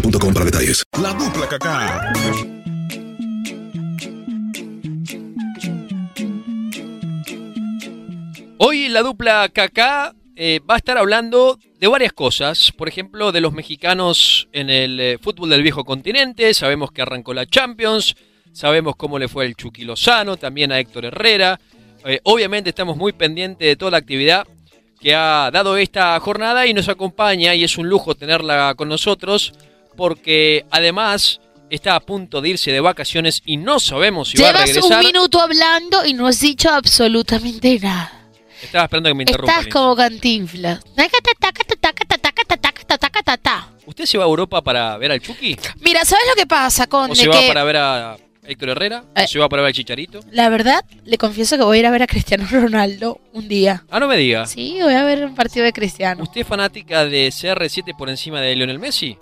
boostmobile.com para detalles. La dupla Kaká. Hoy la dupla Kaká eh, va a estar hablando de varias cosas. Por ejemplo, de los mexicanos en el eh, fútbol del viejo continente. Sabemos que arrancó la Champions. Sabemos cómo le fue el Chucky Lozano, también a Héctor Herrera. Eh, obviamente estamos muy pendientes de toda la actividad que ha dado esta jornada y nos acompaña y es un lujo tenerla con nosotros porque además está a punto de irse de vacaciones y no sabemos si va a Llevas regresar. un minuto hablando y no has dicho absolutamente nada. Estaba esperando que me interrumpan. Estás como cantinflas. ¿Usted se va a Europa para ver al Chucky? Mira, ¿sabes lo que pasa con ¿O se va para ver a Héctor Herrera? ¿O Eh. se va para ver al Chicharito? la verdad le confieso que voy a ir a ver a Cristiano Ronaldo un día? Ah, no me diga. Sí, voy a ver un partido de Cristiano. ¿Usted es fanática de CR7 por encima de Lionel Messi?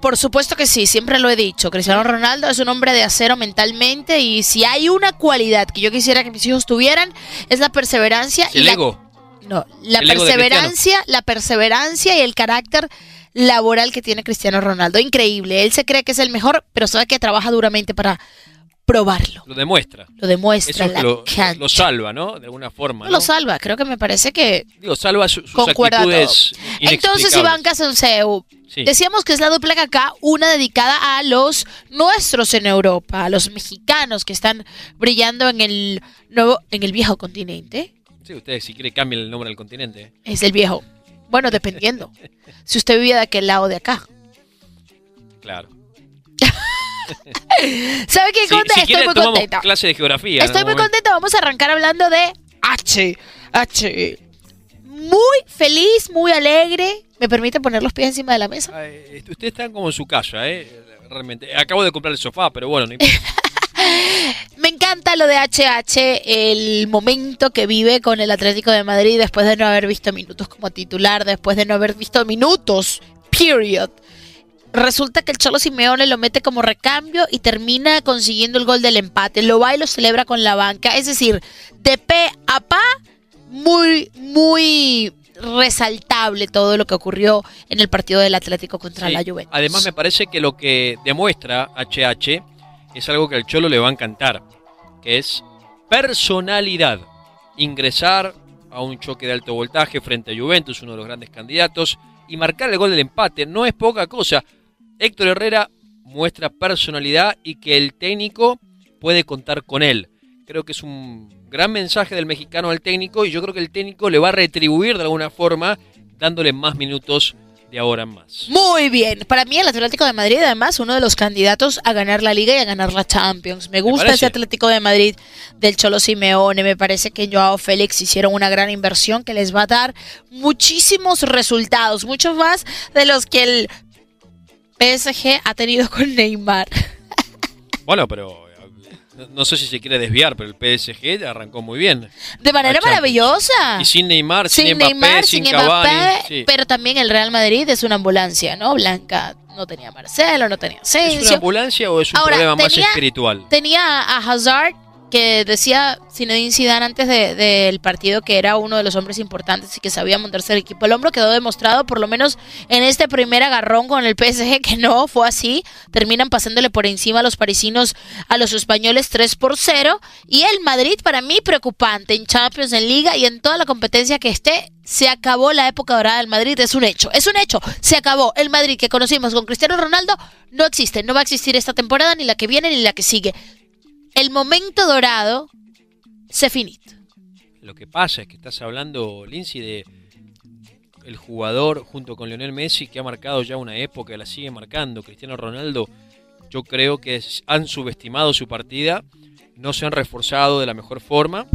Por supuesto que sí, siempre lo he dicho. Cristiano Ronaldo es un hombre de acero mentalmente y si hay una cualidad que yo quisiera que mis hijos tuvieran es la perseverancia y El la ego. No, la perseverancia, la perseverancia y el carácter laboral que tiene Cristiano Ronaldo. Increíble. Él se cree que es el mejor, pero sabe que trabaja duramente para probarlo. Lo demuestra. Lo demuestra Eso la lo, salva, ¿no? De alguna forma. No ¿no? lo salva. Creo que me parece que Digo, salva su- sus actitudes Entonces, Iván Casonceu, Sí. decíamos que es la dupla acá, una dedicada a los nuestros en Europa, a los mexicanos que están brillando en el nuevo, en el viejo continente. Sí, ustedes si quiere cambien el nombre del continente. Es el viejo. Bueno, dependiendo. si usted vivía de aquel lado de acá. Claro. ¿Sabe qué? Si Estoy muy contenta. clase de geografía. Estoy muy momento. contenta. Vamos a arrancar hablando de H. H. Muy feliz, muy alegre. ¿Me permite poner los pies encima de la mesa? Eh, Usted está como en su casa, ¿eh? Realmente. Acabo de comprar el sofá, pero bueno, no importa. Me encanta lo de HH, el momento que vive con el Atlético de Madrid después de no haber visto minutos como titular, después de no haber visto minutos, period. Resulta que el Cholo Simeone lo mete como recambio y termina consiguiendo el gol del empate. Lo va y lo celebra con la banca. Es decir, de pe a pa, muy, muy resaltable todo lo que ocurrió en el partido del Atlético contra Sí. la Juventus. Además, me parece que lo que demuestra HH es algo que al Cholo le va a encantar, que es personalidad. Ingresar a un choque de alto voltaje frente a Juventus, uno de los grandes candidatos, y marcar el gol del empate no es poca cosa. Héctor Herrera muestra personalidad y que el técnico puede contar con él. Creo que es un gran mensaje del mexicano al técnico y yo creo que el técnico le va a retribuir de alguna forma dándole más minutos de ahora en más. Muy bien. Para mí el Atlético de Madrid, además, uno de los candidatos a ganar la Liga y a ganar la Champions. Me gusta ese Atlético de Madrid del Cholo Simeone. Me parece que Joao Félix hicieron una gran inversión que les va a dar muchísimos resultados, muchos más de los que el PSG ha tenido con Neymar. Bueno, pero no, no sé si se quiere desviar, pero el PSG arrancó muy bien. De manera maravillosa. Y sin Neymar, sin, sin Mbappé, Neymar, sin, sin Cavani. Mbappé, sí. pero también el Real Madrid es una ambulancia, ¿no? Blanca no tenía Marcelo, no tenía ¿Es una ambulancia o es un Ahora, problema más tenía- espiritual? Tenía a Hazard que decía Zinedine Zidane antes de- del partido que era uno de los hombres importantes y que sabía montarse el equipo al hombro. Quedó demostrado, por lo menos en este primer agarrón con el PSG, que no fue así. Terminan pasándole por encima a los parisinos, a los españoles 3 por 0. Y el Madrid, para mí, preocupante en Champions, en Liga y en toda la competencia que esté. Se acabó la época dorada del Madrid, es un hecho, es un hecho, se acabó. El Madrid que conocimos con Cristiano Ronaldo no existe, no va a existir esta temporada, ni la que viene, ni la que sigue el momento dorado se finit. Lo que pasa es que estás hablando, Lindsay, de el jugador junto con Lionel Messi que ha marcado ya una época, la sigue marcando. Cristiano Ronaldo, yo creo que han subestimado su partida, no se han reforzado de la mejor forma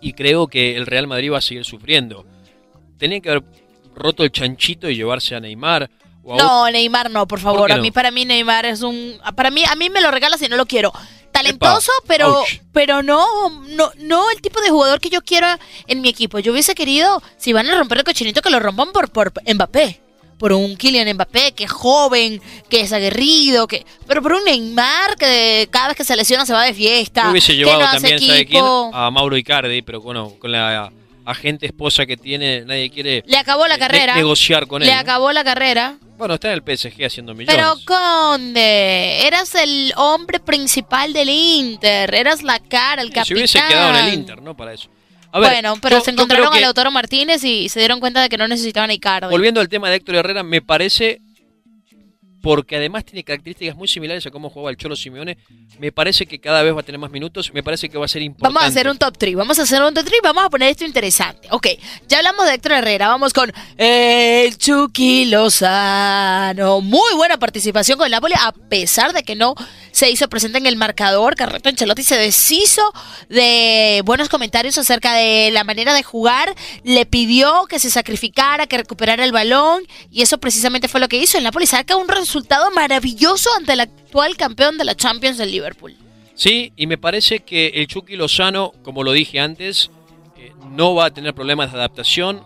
y creo que el Real Madrid va a seguir sufriendo. Tenían que haber roto el chanchito y llevarse a Neymar o a No, Neymar no, por favor. A mí para mí Neymar es un para mí a mí me lo regalas y no lo quiero. Talentoso, pero ouch. pero no no no el tipo de jugador que yo quiero en mi equipo. Yo hubiese querido si van a romper el cochinito que lo rompan por por Mbappé. Por un Kylian Mbappé que es joven, que es aguerrido, que pero por un Neymar que cada vez que se lesiona se va de fiesta, Yo hubiese que llevado hace también, ¿sabe quién? A Mauro Icardi, pero bueno, con la agente esposa que tiene, nadie quiere Le acabó la carrera. negociar con él. Le acabó la carrera. Bueno, está en el PSG haciendo millones. Pero Conde, eras el hombre principal del Inter, eras la cara, el capitán. Se hubiese quedado en el Inter, ¿no? Para eso. A ver, bueno, pero yo- se encontraron a Lautaro Martínez y se dieron cuenta de que no necesitaban a Icardi. Volviendo al tema de Héctor Herrera, me parece, porque además tiene características muy similares a cómo jugaba el Cholo Simeone, me parece que cada vez va a tener más minutos, me parece que va a ser importante. Vamos a hacer un top 3, vamos a hacer un top 3, vamos a poner esto interesante. Ok, ya hablamos de Héctor Herrera, vamos con el Chucky Lozano. Muy buena participación con el Napoli, a pesar de que no se hizo presente en el marcador. Carreto Ancelotti se deshizo de buenos comentarios acerca de la manera de jugar, le pidió que se sacrificara, que recuperara el balón, y eso precisamente fue lo que hizo. El Napoli saca un resultado maravilloso ante el actual campeón de la Champions del Liverpool. Sí, y me parece que el Chucky Lozano, como lo dije antes, eh, no va a tener problemas de adaptación.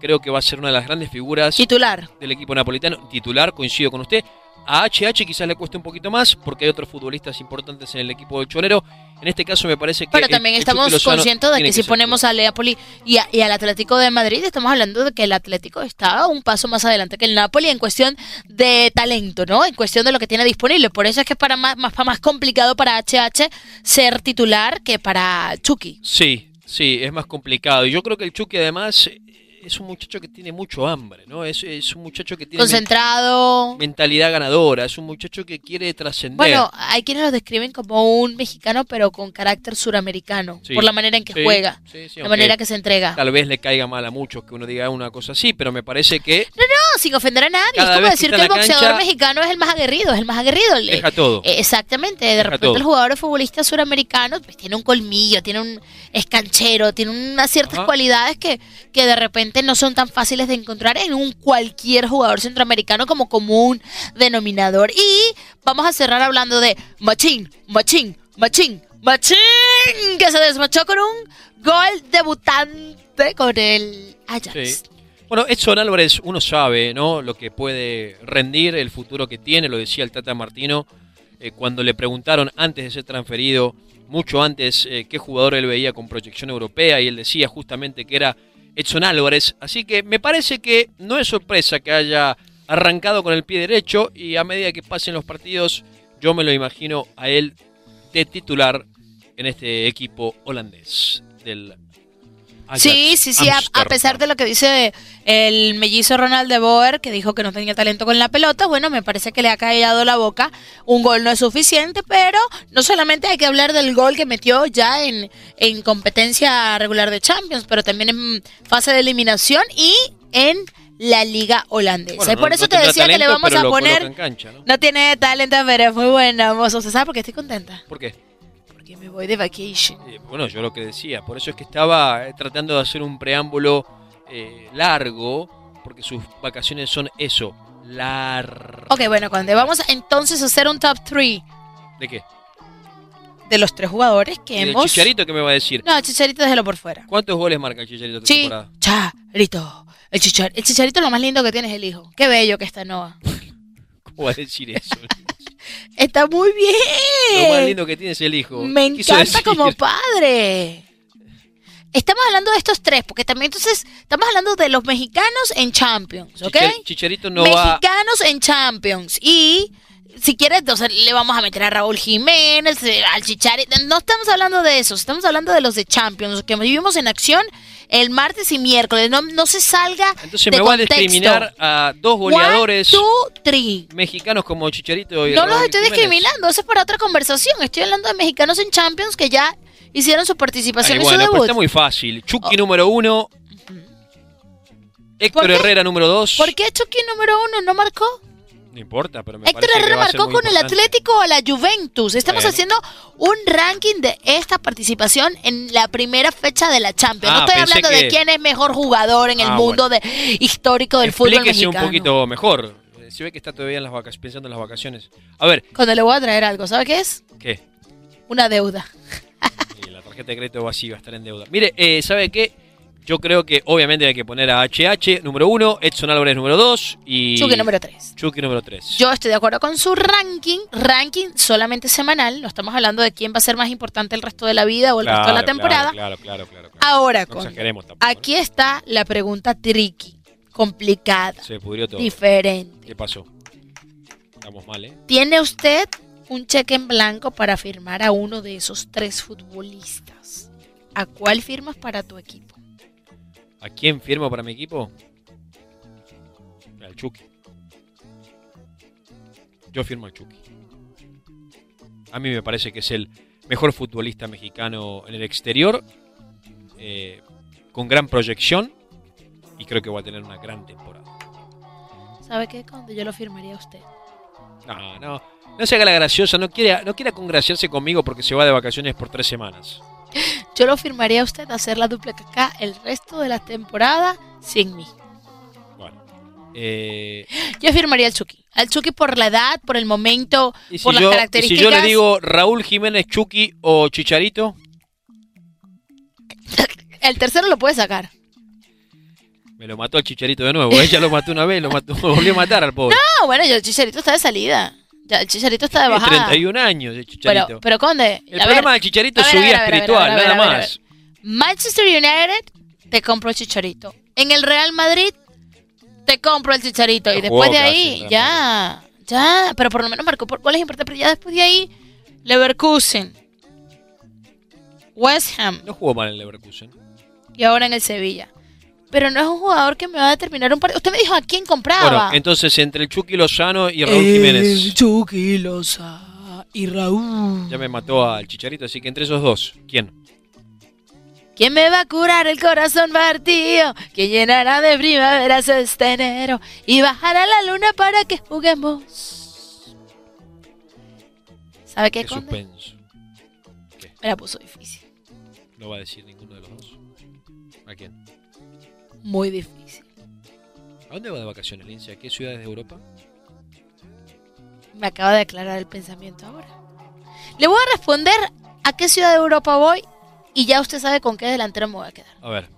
Creo que va a ser una de las grandes figuras Titular. del equipo napolitano. Titular, coincido con usted. A HH quizás le cueste un poquito más porque hay otros futbolistas importantes en el equipo del Cholero. En este caso me parece que... Pero también el estamos conscientes de que si ponemos al Napoli y, a- y al Atlético de Madrid, estamos hablando de que el Atlético está un paso más adelante que el Napoli en cuestión de talento, ¿no? En cuestión de lo que tiene disponible. Por eso es que es para más, más, más complicado para HH ser titular que para Chucky. Sí, sí, es más complicado. Y yo creo que el Chucky además es un muchacho que tiene mucho hambre, ¿no? Es, es un muchacho que tiene Concentrado. mentalidad ganadora, es un muchacho que quiere trascender. Bueno, hay quienes lo describen como un mexicano, pero con carácter suramericano, Sí, por la manera en que sí, juega, sí, la manera que se entrega. Tal vez le caiga mal a muchos que uno diga una cosa así, pero me parece que No, sin ofender a nadie. Cada es como que decir que en el boxeador cancha- mexicano es el más aguerrido, es el más aguerrido. Deja todo. Eh, Exactamente, de Deja repente todo. el jugador futbolista suramericano pues, tiene un colmillo, tiene un es canchero, tiene unas ciertas Ajá. cualidades que, que de repente no son tan fáciles de encontrar en un cualquier jugador centroamericano como común denominador. Y vamos a cerrar hablando de Machín, Machín, Machín, Machín, que se desmachó con un gol debutante con el Ajax. Bueno, Edson Álvarez, uno sabe, ¿no? Lo que puede rendir, el futuro que tiene, lo decía el Tata Martino, eh, cuando le preguntaron antes de ser transferido, mucho antes, eh, qué jugador él veía con proyección europea, y él decía justamente que era Edson Álvarez. Así que me parece que no es sorpresa que haya arrancado con el pie derecho, y a medida que pasen los partidos, yo me lo imagino a él de titular en este equipo holandés del Sí, sí, sí, a, a pesar de lo que dice el mellizo Ronald de Boer, que dijo que no tenía talento con la pelota, bueno, me parece que le ha callado la boca. Un gol no es suficiente, pero no solamente hay que hablar del gol que metió ya en, en competencia regular de Champions, pero también en fase de eliminación y en la liga holandesa. Bueno, y por no- eso no te decía que le vamos a poner... cancha, ¿no? No tiene talento, pero es muy buena, mozo. ¿Sabes por qué estoy contenta? ¿Por qué? Porque me voy de vacation. Eh, bueno, yo lo que decía, por eso es que estaba eh, tratando de hacer un preámbulo eh, largo, porque sus vacaciones son eso, largo. Ok, bueno, cuando vamos entonces a hacer un top 3 ¿De qué? de los tres jugadores que ¿Y hemos... Chicharito qué me va a decir? No, Chicharito déjelo por fuera. ¿Cuántos goles marca el Chicharito esta temporada? Chicharito. El, chichar, el Chicharito lo más lindo que tiene es el hijo. Qué bello que está Noah. ¿Cómo va a decir eso? Está muy bien. Lo más lindo que tiene es el hijo. Me encanta como padre. Estamos hablando de estos tres, porque también entonces estamos hablando de los mexicanos en Champions, ¿ok? Chichar- Chicharito no va... mexicanos en Champions. Y si quieres, entonces le vamos a meter a Raúl Jiménez, eh, al Chicharito. No estamos hablando de eso, estamos hablando de los de Champions, los que vivimos en acción el martes y miércoles. No, no se salga Entonces de me va a discriminar a dos goleadores One, two, three. mexicanos como Chicharito y No Raúl los estoy Jiménez. discriminando, eso es para otra conversación. Estoy hablando de mexicanos en Champions que ya hicieron su participación Ay, y bueno, su debut. está muy fácil. Chucky Oh. número uno. Héctor. Herrera número dos. ¿Por qué Chucky número uno no marcó? No importa, pero me Héctor parece que va a ser marcó muy con el. Atlético o la Juventus. Estamos Bueno. haciendo un ranking de esta participación en la primera fecha de la Champions. Ah, no estoy pensé hablando de quién es mejor jugador en el Ah, mundo de, histórico del fútbol Explíquese mexicano. un poquito mejor. Eh, Se ve que está todavía en las vacaciones, pensando en las vacaciones. A ver, Cuando le voy a traer algo, ¿sabe qué es? ¿qué? Una deuda. Y la tarjeta de crédito va así, va a estar en deuda. Mire, eh, ¿sabe qué? Yo creo que obviamente hay que poner a HH número uno, Edson Álvarez número dos y... Chucky número 3. Chucky número tres. Yo estoy de acuerdo con su ranking, ranking solamente semanal, no estamos hablando de quién va a ser más importante el resto de la vida o el resto de la temporada. Claro, claro, claro. claro. Ahora, No con, tampoco. ¿eh? aquí está la pregunta tricky, complicada, Se pudrió todo. diferente. ¿Qué pasó? Estamos mal, ¿eh? ¿Tiene usted un cheque en blanco para firmar a uno de esos tres futbolistas? ¿A cuál firmas para tu equipo? ¿A quién firmo para mi equipo? Al Chucky. Yo firmo al Chucky. A mí me parece que es el mejor futbolista mexicano en el exterior, eh, con gran proyección y creo que va a tener una gran temporada. ¿Sabe qué, Conde? Yo lo firmaría a usted. No, no, no se haga la graciosa, no quiera, no quiera congraciarse conmigo porque se va de vacaciones por tres semanas. Yo lo firmaría a usted a hacer la dupla acá el resto de la temporada sin mí. Bueno, eh, Yo firmaría al Chucky. Al Chucky por la edad, por el momento, y, si por las yo, y si características. yo le digo Raúl Jiménez, Chucky o Chicharito, El tercero lo puede sacar. me lo mató el Chicharito de nuevo. Ella lo mató una vez, lo, mató, volvió a matar al pobre. No, bueno, ya el Chicharito está de salida. Ya el Chicharito está de Tiene bajada. 31 años el Chicharito. Pero, pero Conde, el problema del Chicharito es su vida espiritual, nada más. Manchester United te compro el Chicharito. En el Real Madrid te compro el Chicharito. Y después de ahí, ya, ya. Pero por lo menos marcó por goles importantes. Pero ya después de ahí, Leverkusen, West Ham No jugó mal en Leverkusen. y ahora en el Sevilla. Pero no es un jugador que me va a determinar un partido. Usted me dijo a quién compraba. Bueno, entonces entre el Chucky Lozano y Raúl El Jiménez. Chucky Lozano y Raúl. Ya me mató al Chicharito, así que entre esos dos, ¿quién? ¿Quién me va a curar el corazón partido? ¿Quién llenará de primaveras este enero? Y bajará la luna para que juguemos. ¿Sabe qué, Qué Conde? suspenso. Me la puso difícil. No va a decir ninguno de los dos. ¿A quién? Muy difícil. ¿A dónde va de vacaciones, Lince? ¿A qué ciudades de Europa? Me acaba de aclarar el pensamiento ahora. Le voy a responder a qué ciudad de Europa voy y ya usted sabe con qué delantero me voy a quedar. A ver,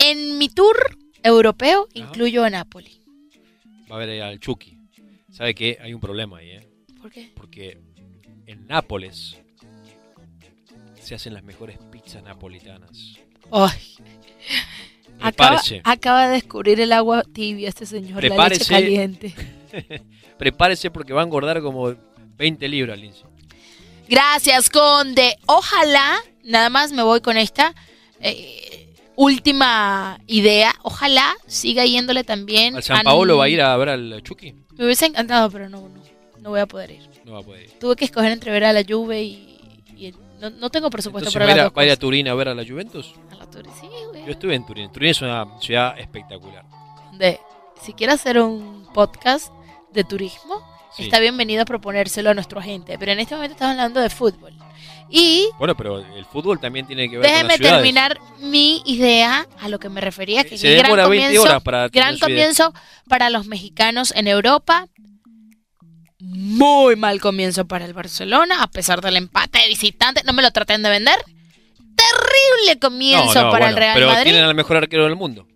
En mi tour europeo Ajá. incluyo a Napoli. va a ver al Chucky. ¿Sabe qué? Hay un problema ahí, ¿eh? ¿Por qué? Porque en Nápoles se hacen las mejores pizzas napolitanas. Ay, acaba, Prepárese. acaba de descubrir el agua tibia este señor, la leche Prepárese. caliente. Prepárese porque va a engordar como 20 libras, Lince. Gracias, Conde. Ojalá, nada más me voy con esta eh, última idea. Ojalá siga yéndole también. ¿Al San Paolo va a ir a ver al Chucky? Me hubiese encantado, pero no, no, no voy a poder ir. No va a poder ir. Tuve que escoger entre ver a la Juve y, y el- no, no tengo presupuesto Entonces para a, ir las a, dos va a ir a. Turín a ver a la Juventus. A la sí, güey. Yo estuve en Turín. Turín es una ciudad espectacular. Conde, si quiere hacer un podcast de turismo, Sí. está bienvenido a proponérselo a nuestro agente. Pero en este momento estamos hablando de fútbol. Y Bueno, pero el fútbol también tiene que ver con déjeme las ciudades. terminar mi idea a lo que me refería, que Se es gran demora 20 comienzo, horas para gran comienzo para los mexicanos en Europa. Muy mal comienzo para el Barcelona, a pesar del empate de visitante. No me lo traten de vender. Terrible comienzo No, no, para el bueno, Real pero Madrid. tienen al mejor arquero del mundo.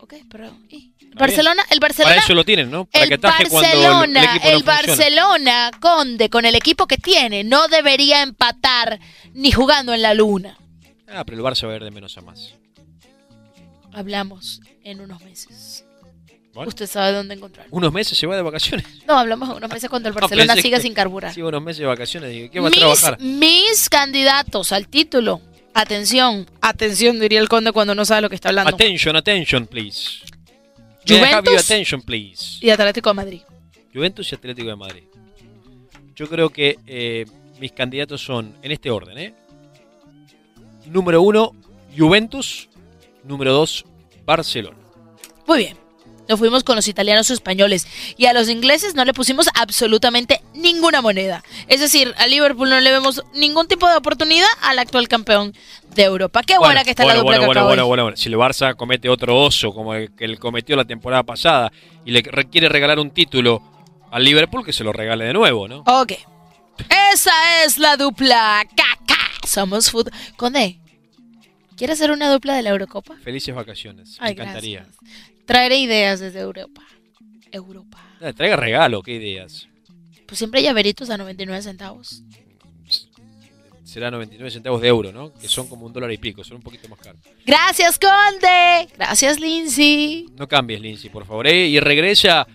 Ok, pero ¿y? Barcelona, el Para Barcelona, eso lo tienen, ¿no? Para que el el- Barcelona, el, no el funciona. Barcelona, Conde, con el equipo que tiene, no debería empatar ni jugando en la luna. Ah, pero el Barça va a ir de menos a más. Hablamos en unos meses. Bueno. Usted sabe dónde encontrar. Unos meses se va de vacaciones. No, hablamos en unos meses cuando el No, Barcelona pensé siga que- sin carburar. Sí, unos meses de vacaciones. Dije, ¿qué va a mis, trabajar? mis candidatos al título. Atención, atención, diría el conde cuando no sabe lo que está hablando. Attention, attention, please. Juventus attention, please. y Atlético de Madrid. Juventus y Atlético de Madrid. Yo creo que eh, mis candidatos son en este orden, ¿eh? Número uno, Juventus. Número dos, Barcelona. Muy bien. Nos fuimos con los italianos o españoles. Y a los ingleses no le pusimos absolutamente ninguna moneda. Es decir, a Liverpool no le vemos ningún tipo de oportunidad al actual campeón de Europa. Qué buena que está bueno, la dupla bueno, que bueno, bueno, de- bueno, bueno. Si el Barça comete otro oso como el que él cometió la temporada pasada y le re- quiere regalar un título al Liverpool, que se lo regale de nuevo, ¿no? Ok. Esa es la dupla. Caca. Somos fútbol. Conde, ¿quiere hacer una dupla de la Eurocopa? Felices vacaciones. Me encantaría. gracias. Traeré ideas desde Europa. Europa. Eh, Traiga regalo, qué ideas. Pues siempre hay llaveritos a 99 centavos. Será 99 centavos de euro, ¿no? Que son como un dólar y pico, son un poquito más caros. Gracias, Conde. Gracias, Lindsay. No cambies, Lindsay, por favor. ¿eh? Y regresa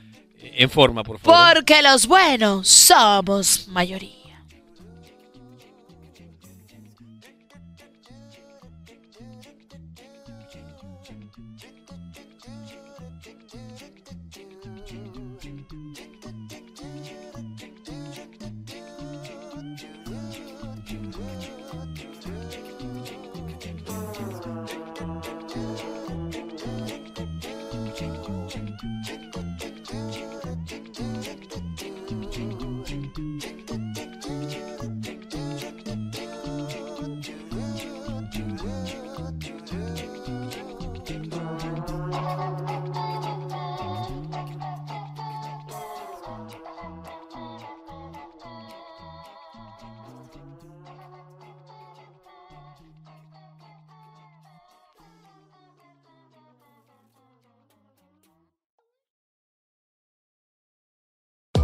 en forma, por favor. Porque los buenos somos mayoría.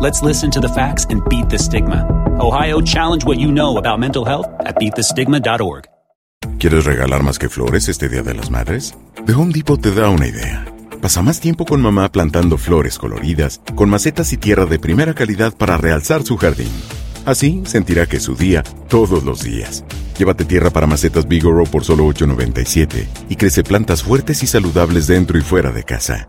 Let's listen to the facts and beat the stigma. Ohio, challenge what you know about mental health at beatthestigma.org. ¿Quieres regalar más que flores este Día de las Madres? The Home Depot te da una idea. Pasa más tiempo con mamá plantando flores coloridas, con macetas y tierra de primera calidad para realzar su jardín. Así sentirá que es su día todos los días. Llévate tierra para macetas Bigoro por solo $8.97 y crece plantas fuertes y saludables dentro y fuera de casa.